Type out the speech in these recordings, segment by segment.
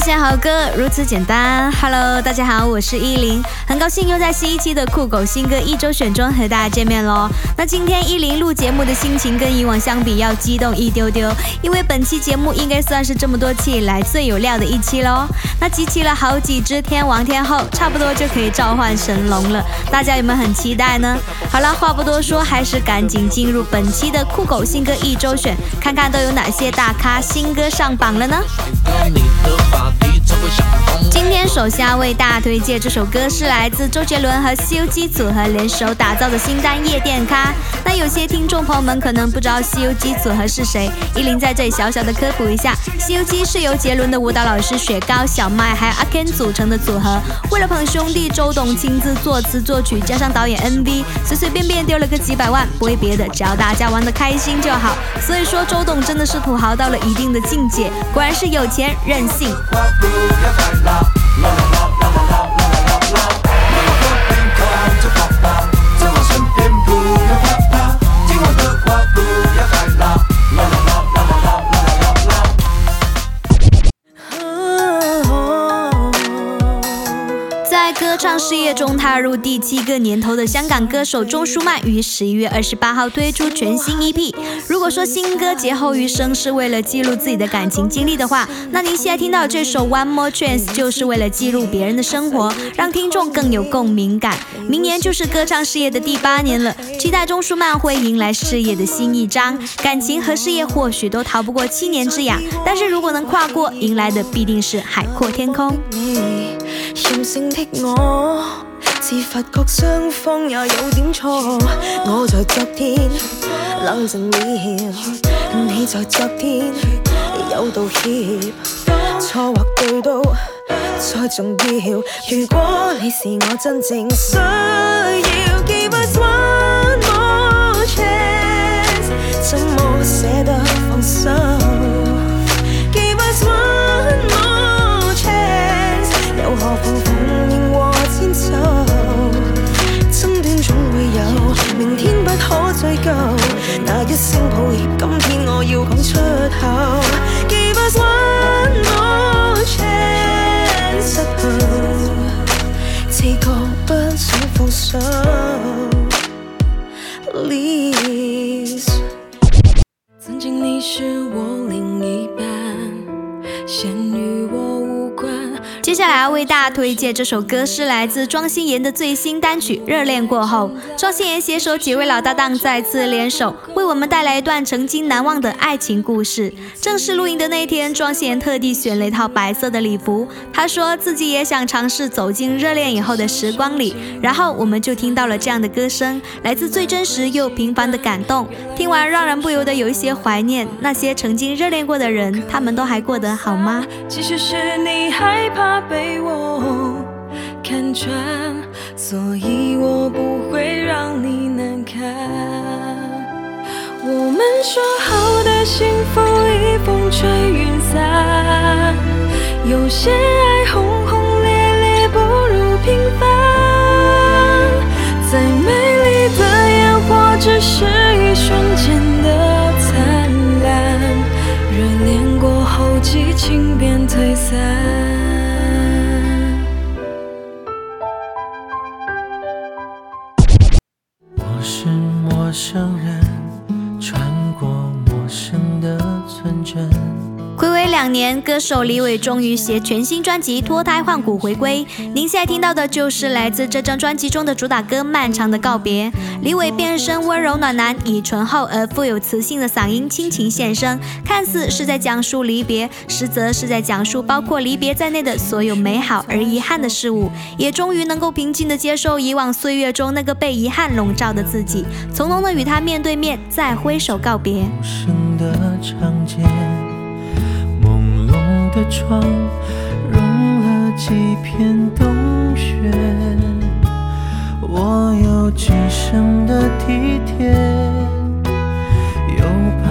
发现好歌如此简单。Hello，大家好，我是依林，很高兴又在新一期的酷狗新歌一周选中和大家见面喽。那今天依林录节目的心情跟以往相比要激动一丢丢，因为本期节目应该算是这么多期以来最有料的一期喽。那集齐了好几只天王天后，差不多就可以召唤神龙了。大家有没有很期待呢？好了，话不多说，还是赶紧进入本期的酷狗新歌一周选，看看都有哪些大咖新歌上榜了呢？今天首先要为大家推荐这首歌是来自周杰伦和西游记组合联手打造的新单《夜店咖》。那有些听众朋友们可能不知道西游记组合是谁，依林在这里小小的科普一下：西游记是由杰伦的舞蹈老师雪糕、小麦还有阿 Ken 组成的组合。为了捧兄弟，周董亲自作词作曲，加上导演 MV，随随便便丢了个几百万，不为别的，只要大家玩的开心就好。所以说，周董真的是土豪到了一定的境界，果然是有钱任性。歌唱事业中踏入第七个年头的香港歌手钟舒曼于十一月二十八号推出全新 EP。如果说新歌劫后余生是为了记录自己的感情经历的话，那您现在听到这首 One More Chance 就是为了记录别人的生活，让听众更有共鸣感。明年就是歌唱事业的第八年了，期待钟舒曼会迎来事业的新一章。感情和事业或许都逃不过七年之痒，但是如果能跨过，迎来的必定是海阔天空。任性的我，自发觉双方也有点错。我在昨天冷静了，你在昨天有道歉，错或对都再重要。如果你是我真正需要，Give us one more chance，怎么舍得。放手？为大家推荐这首歌，是来自庄心妍的最新单曲《热恋过后》。庄心妍携手几位老搭档再次联手，为我们带来一段曾经难忘的爱情故事。正式录音的那天，庄心妍特地选了一套白色的礼服。她说自己也想尝试走进热恋以后的时光里。然后我们就听到了这样的歌声，来自最真实又平凡的感动。听完让人不由得有一些怀念那些曾经热恋过的人，他们都还过得好吗？其实是你害怕。被我看穿，所以我不会让你难堪。我们说好的幸福已风吹云散，有些爱轰轰烈烈不如平凡。再美丽的烟火，只是一瞬间的灿烂。热恋过后，激情便退散。两年，歌手李伟终于携全新专辑脱胎换骨回归。您现在听到的就是来自这张专辑中的主打歌《漫长的告别》。李伟变身温柔暖男，以醇厚而富有磁性的嗓音倾情献声，看似是在讲述离别，实则是在讲述包括离别在内的所有美好而遗憾的事物。也终于能够平静地接受以往岁月中那个被遗憾笼罩的自己，从容地与他面对面，再挥手告别。的窗融了几片冬雪，我有今生的体贴，又怕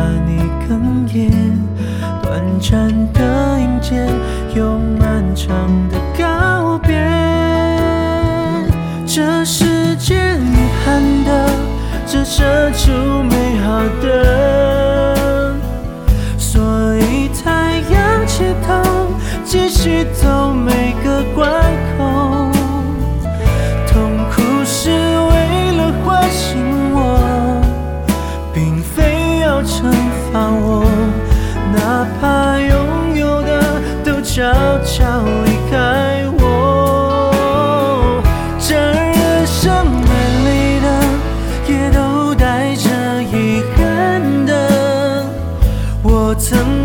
我曾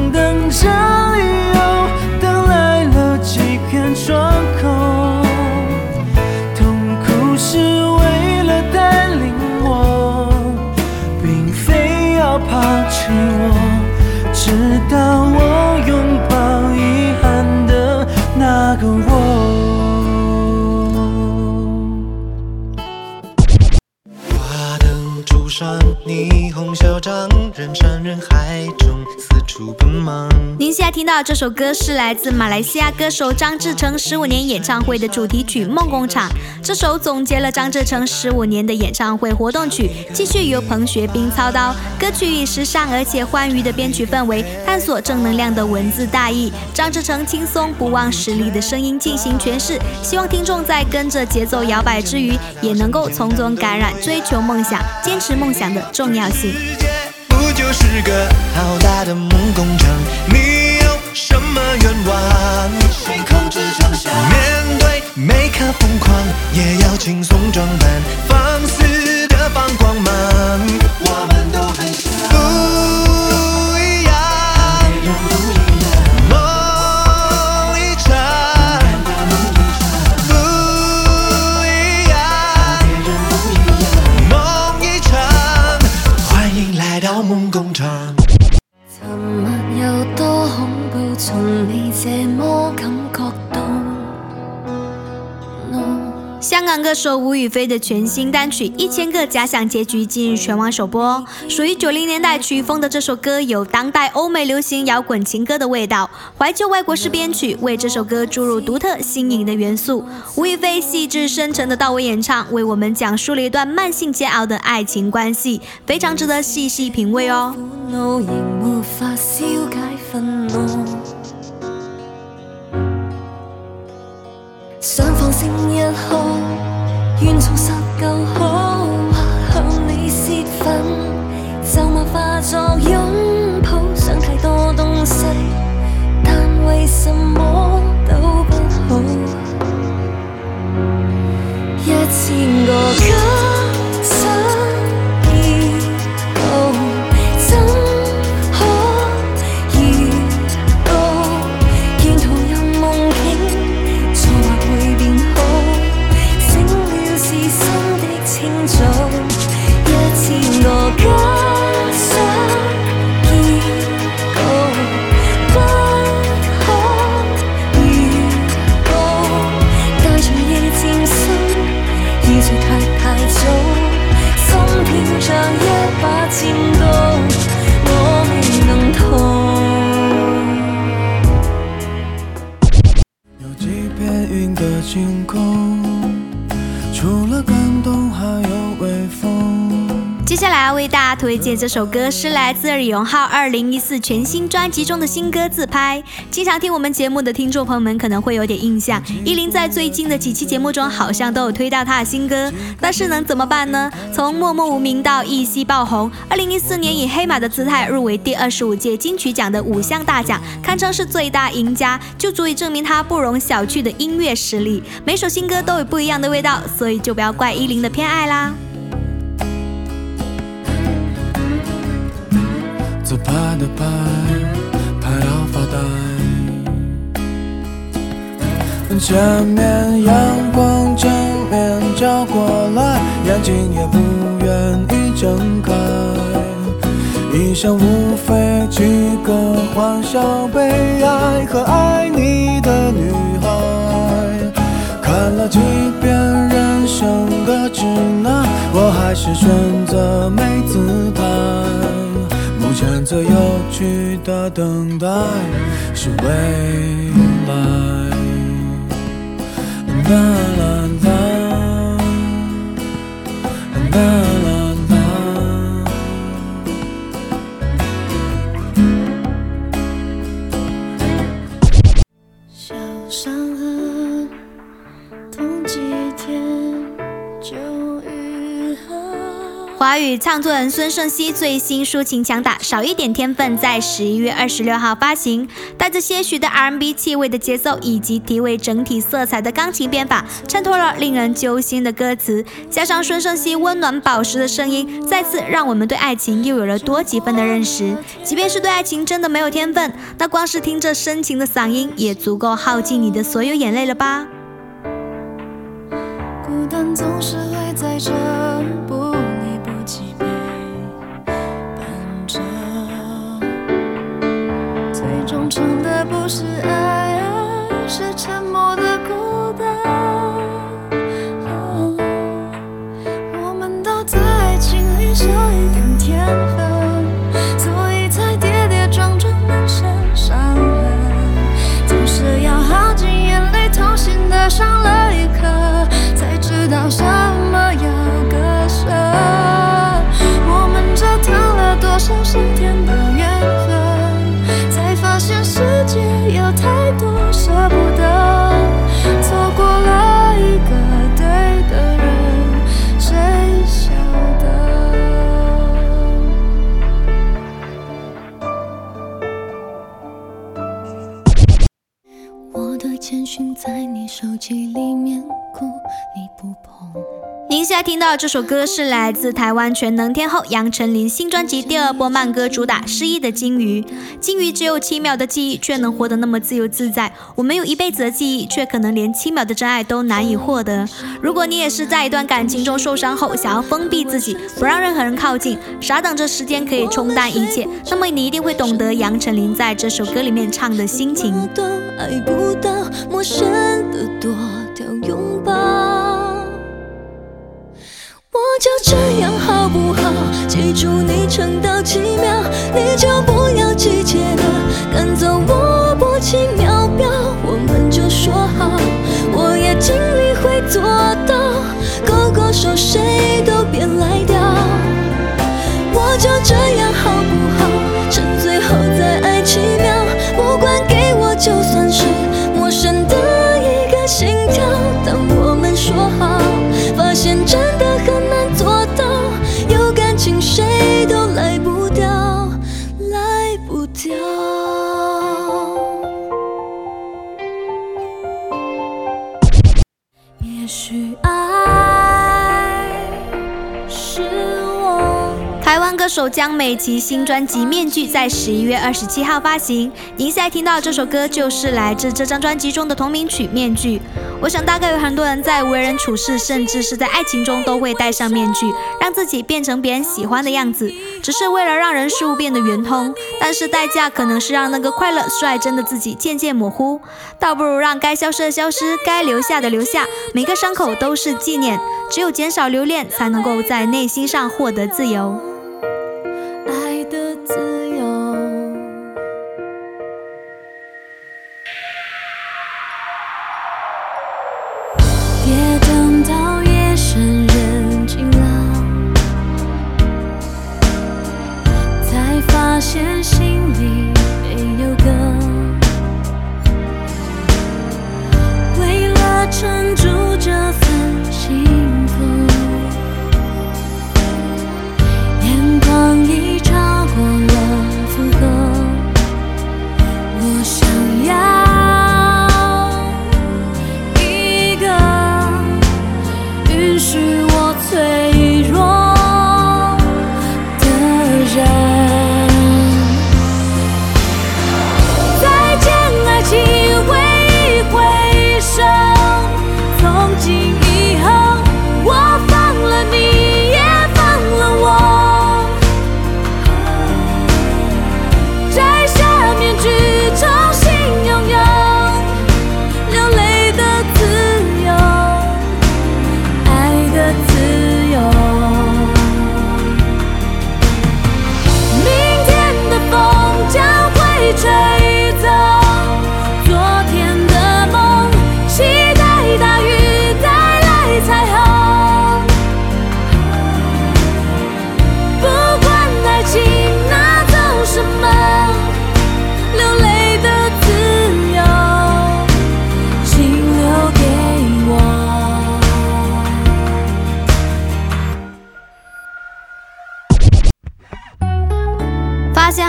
现在听到这首歌是来自马来西亚歌手张志成十五年演唱会的主题曲《梦工厂》。这首总结了张志成十五年的演唱会活动曲，继续由彭学斌操刀。歌曲以时尚而且欢愉的编曲氛围，探索正能量的文字大意。张志成轻松不忘实力的声音进行诠释，希望听众在跟着节奏摇摆之余，也能够从中感染追求梦想、坚持梦想的重要性。世界不就是个好大的梦工厂？你么愿望？谁控制成效？面对每颗疯狂，也要轻松装扮，放肆的放光芒。我们都很像，不一样不一样，梦一场看到梦一场，不一样不一样，梦一场，欢迎来到梦工厂。沉默有香港歌手吴雨霏的全新单曲《一千个假想结局》近日全网首播。属于九零年代曲风的这首歌，有当代欧美流行摇滚情歌的味道，怀旧外国式编曲为这首歌注入独特新颖的元素。吴雨霏细致深沉的到位演唱，为我们讲述了一段慢性煎熬的爱情关系，非常值得细细品味哦。想放声一哭，愿重拾旧好，或向你泄愤，就默化作拥抱，想太多东西，为大家推荐这首歌，是来自李荣浩二零一四全新专辑中的新歌《自拍》。经常听我们节目的听众朋友们可能会有点印象，依林在最近的几期节目中好像都有推到他的新歌，但是能怎么办呢？从默默无名到一夕爆红，二零一四年以黑马的姿态入围第二十五届金曲奖的五项大奖，堪称是最大赢家，就足以证明他不容小觑的音乐实力。每首新歌都有不一样的味道，所以就不要怪依林的偏爱啦。拍的拍，拍到发呆。前面阳光正面照过来，眼睛也不愿意睁开。一生无非几个欢笑、悲哀和爱你的女孩。看了几遍人生的指南，我还是选择没姿态。目前最有趣的等待是未来。啦啦，啦啦啦。唱作人孙盛熙最新抒情强打《少一点天分》在十一月二十六号发行，带着些许的 R&B 气味的节奏，以及体味整体色彩的钢琴编法，衬托了令人揪心的歌词，加上孙盛熙温暖宝石的声音，再次让我们对爱情又有了多几分的认识。即便是对爱情真的没有天分，那光是听着深情的嗓音，也足够耗尽你的所有眼泪了吧？孤单总是会在这不手机里您现在听到这首歌是来自台湾全能天后杨丞琳新专辑第二波慢歌主打《失忆的金鱼》。金鱼只有七秒的记忆，却能活得那么自由自在。我们有一辈子的记忆，却可能连七秒的真爱都难以获得。如果你也是在一段感情中受伤后，想要封闭自己，不让任何人靠近，傻等着时间可以冲淡一切，那么你一定会懂得杨丞琳在这首歌里面唱的心情。爱不到，陌生的多就这样好不好？记住你撑到爱是。歌手江美琪新专辑《面具》在十一月二十七号发行。您现在听到这首歌就是来自这张专辑中的同名曲《面具》。我想大概有很多人在为人处事，甚至是在爱情中都会戴上面具，让自己变成别人喜欢的样子，只是为了让人事物变得圆通。但是代价可能是让那个快乐、率真的自己渐渐模糊。倒不如让该消失的消失，该留下的留下。每个伤口都是纪念，只有减少留恋，才能够在内心上获得自由。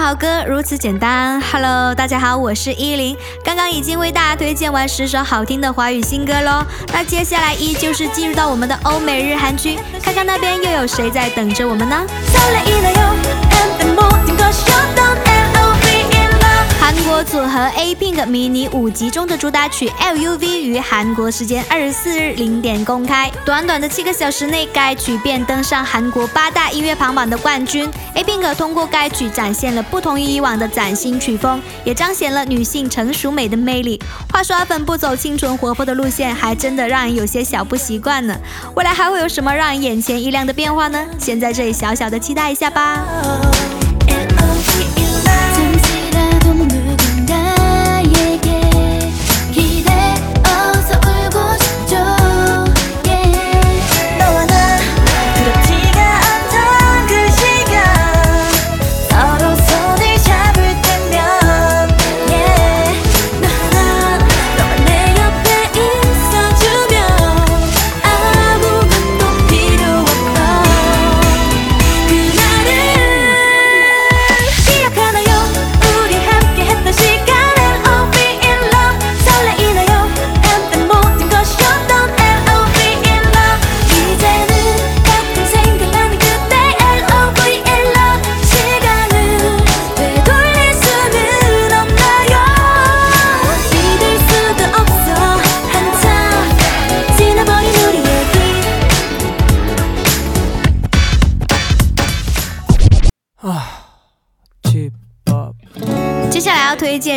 好歌如此简单。Hello，大家好，我是依林。刚刚已经为大家推荐完十首好听的华语新歌喽，那接下来依旧是进入到我们的欧美日韩区，看看那边又有谁在等着我们呢？韩国组合 A Pink 迷你五集中的主打曲 L U V 于韩国时间二十四日零点公开，短短的七个小时内，该曲便登上韩国八大音乐榜榜的冠军。A Pink 通过该曲展现了不同于以往的崭新曲风，也彰显了女性成熟美的魅力。话说阿粉不走清纯活泼的路线，还真的让人有些小不习惯呢。未来还会有什么让人眼前一亮的变化呢？先在这里小小的期待一下吧。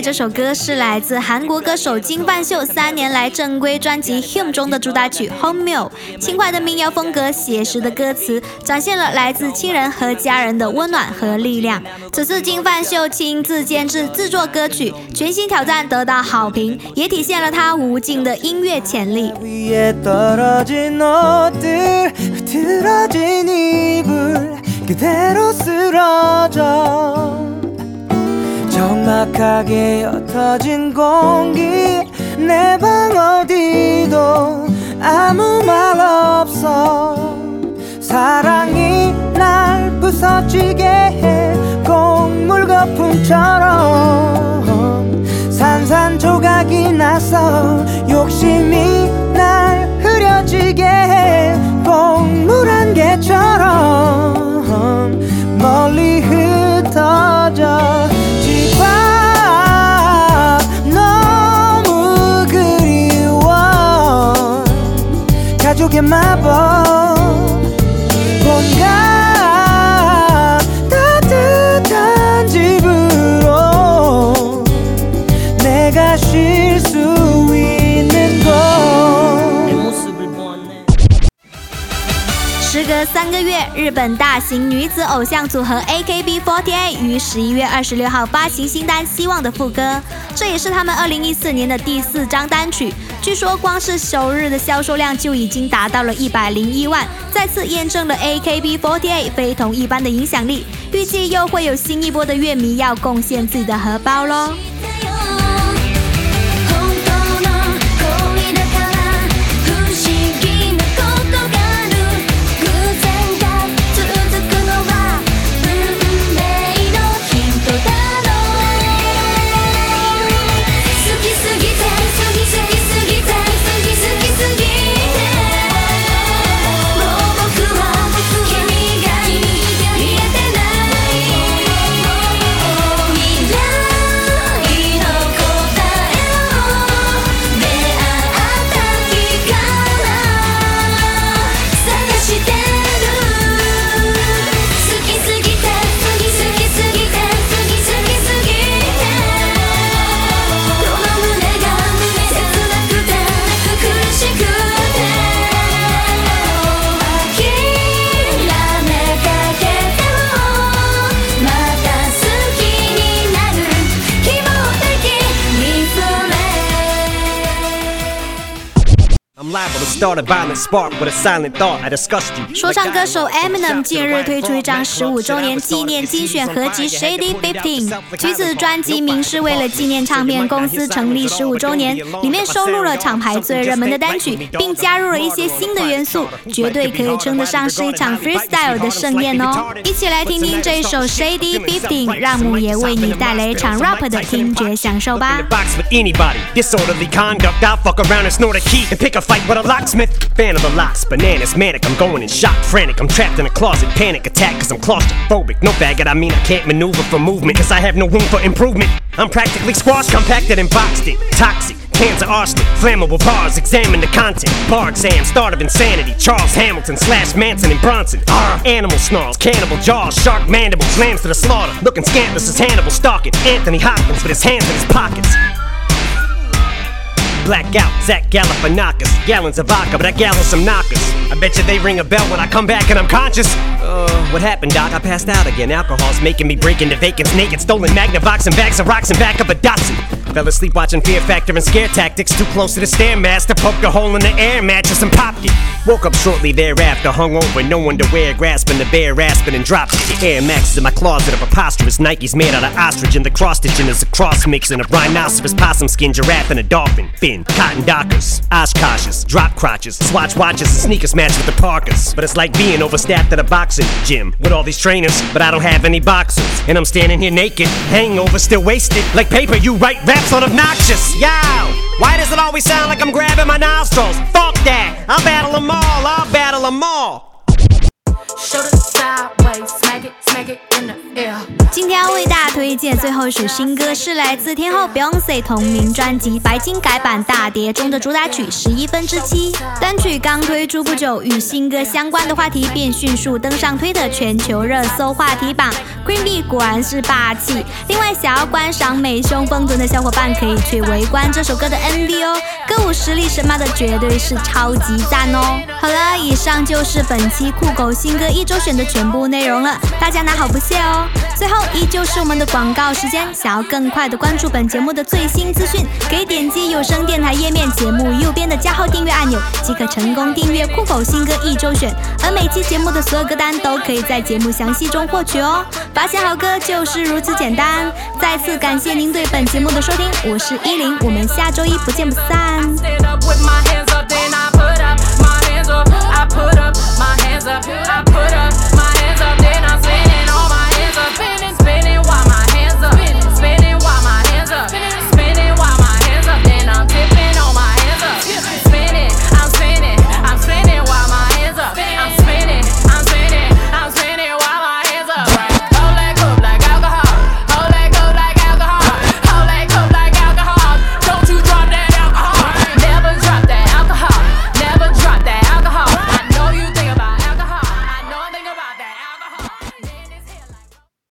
这首歌是来自韩国歌手金范秀三年来正规专辑《Him》中的主打曲《Home Meal》，轻快的民谣风格，写实的歌词，展现了来自亲人和家人的温暖和力量。此次金范秀亲自监制制作歌曲，全新挑战得到好评，也体现了他无尽的音乐潜力。 적막하게 옅어진 공기. 내 방 어디도 아무 말 없어. 사랑이 날 부서지게 해. 곡물 거품처럼 산산조각이 나서 욕심이 날 흐려지게 해. 곡물 한 개처럼 멀리 흩어져 가족의 마법 뭔가 따뜻한 집으로 내가 쉴 수 있는 곳 时隔三个月，日本大型女子偶像组合 AKB48 于十一月二十六号发行新单《希望》的副歌，这也是他们二零一四年的第四张单曲。 据说光是首日的销售量就已经达到了一百零一万，再次验证了 AKB48 非同一般的影响力。预计又会有新一波的乐迷要贡献自己的荷包喽。说唱歌手 Eminem 近日推出一张十五周年纪念精选合集《Shady Fifteen》，曲子专辑名是为了纪念唱片公司成立十五周年，里面收录了厂牌最热门的单曲，并加入了一些新的元素，绝对可以称得上是一场 freestyle 的盛宴哦！一起来听听这一首《Shady Fifteen》，让母爷为你带来一场 rap 的听觉享受吧。Locksmith. Fan of the locks, bananas, manic. I'm going in shock, frantic. I'm trapped in a closet, panic attack, cause I'm claustrophobic. No faggot, I mean I can't maneuver for movement, cause I have no room for improvement. I'm practically squashed, compacted, and boxed in. Toxic. Cans of arsenic, flammable bars, examine the content. Bar exam, start of insanity. Charles Hamilton slash Manson and Bronson. Arr, animal snarls, cannibal jaws, shark mandibles, lambs to the slaughter. Looking scantless as Hannibal stalking Anthony Hopkins with his hands in his pockets blackout. Zach Galifianakis, gallons of vodka, but I gallon some knockers. I bet you they ring a bell when I come back and I'm conscious. Uh, what happened, Doc? I passed out again. Alcohol's making me break into vacants, naked, stolen Magnavox and bags of rocks and back of a Datsun. Fell asleep watching Fear Factor and Scare Tactics, too close to the Stairmaster, poked a hole in the air mattress and popped it. Woke up shortly thereafter, hung over, no underwear, grasping the bare rasping and dropped it. Air Maxes in my closet of preposterous Nikes made out of ostrich, and the cross stitching is a cross mixing of rhinoceros, possum skin, giraffe, and a dolphin. Fin, cotton dockers, Oshkoshes, drop crotches, swatch watches, and sneakers match with the Parkers. But it's like being overstaffed at a boxing gym with all these trainers, but I don't have any boxers. And I'm standing here naked, hangover, still wasted. Like paper, you write raps on obnoxious. Yow! Why does it always sound like I'm grabbing my nostrils? Fuck that! I'll battle them all, I'll battle them all. 今天要为大家推荐最后一首新歌，是来自天后 Beyonce 同名专辑《白金改版大碟》中的主打曲《十一分之七》。单曲刚推出不久，与新歌相关的话题便迅速登上推的全球热搜话题榜。Queen B 果然是霸气。另外，想要观赏美胸丰臀的小伙伴可以去围观这首歌的 MV 哦，歌舞实力神马的绝对是超级赞哦。好了，以上就是本期酷狗新歌一周选的全部内容了，大家拿好不谢哦。最后。依旧是我们的广告时间，想要更快的关注本节目的最新资讯，可以点击有声电台页面节目右边的加号订阅按钮，即可成功订阅酷狗新歌一周选。而每期节目的所有歌单都可以在节目详细中获取哦。发现好歌就是如此简单。再次感谢您对本节目的收听，我是依林，我们下周一不见不散。I up with my hands up, then I put up my hands up. I put up my hands up. I put up.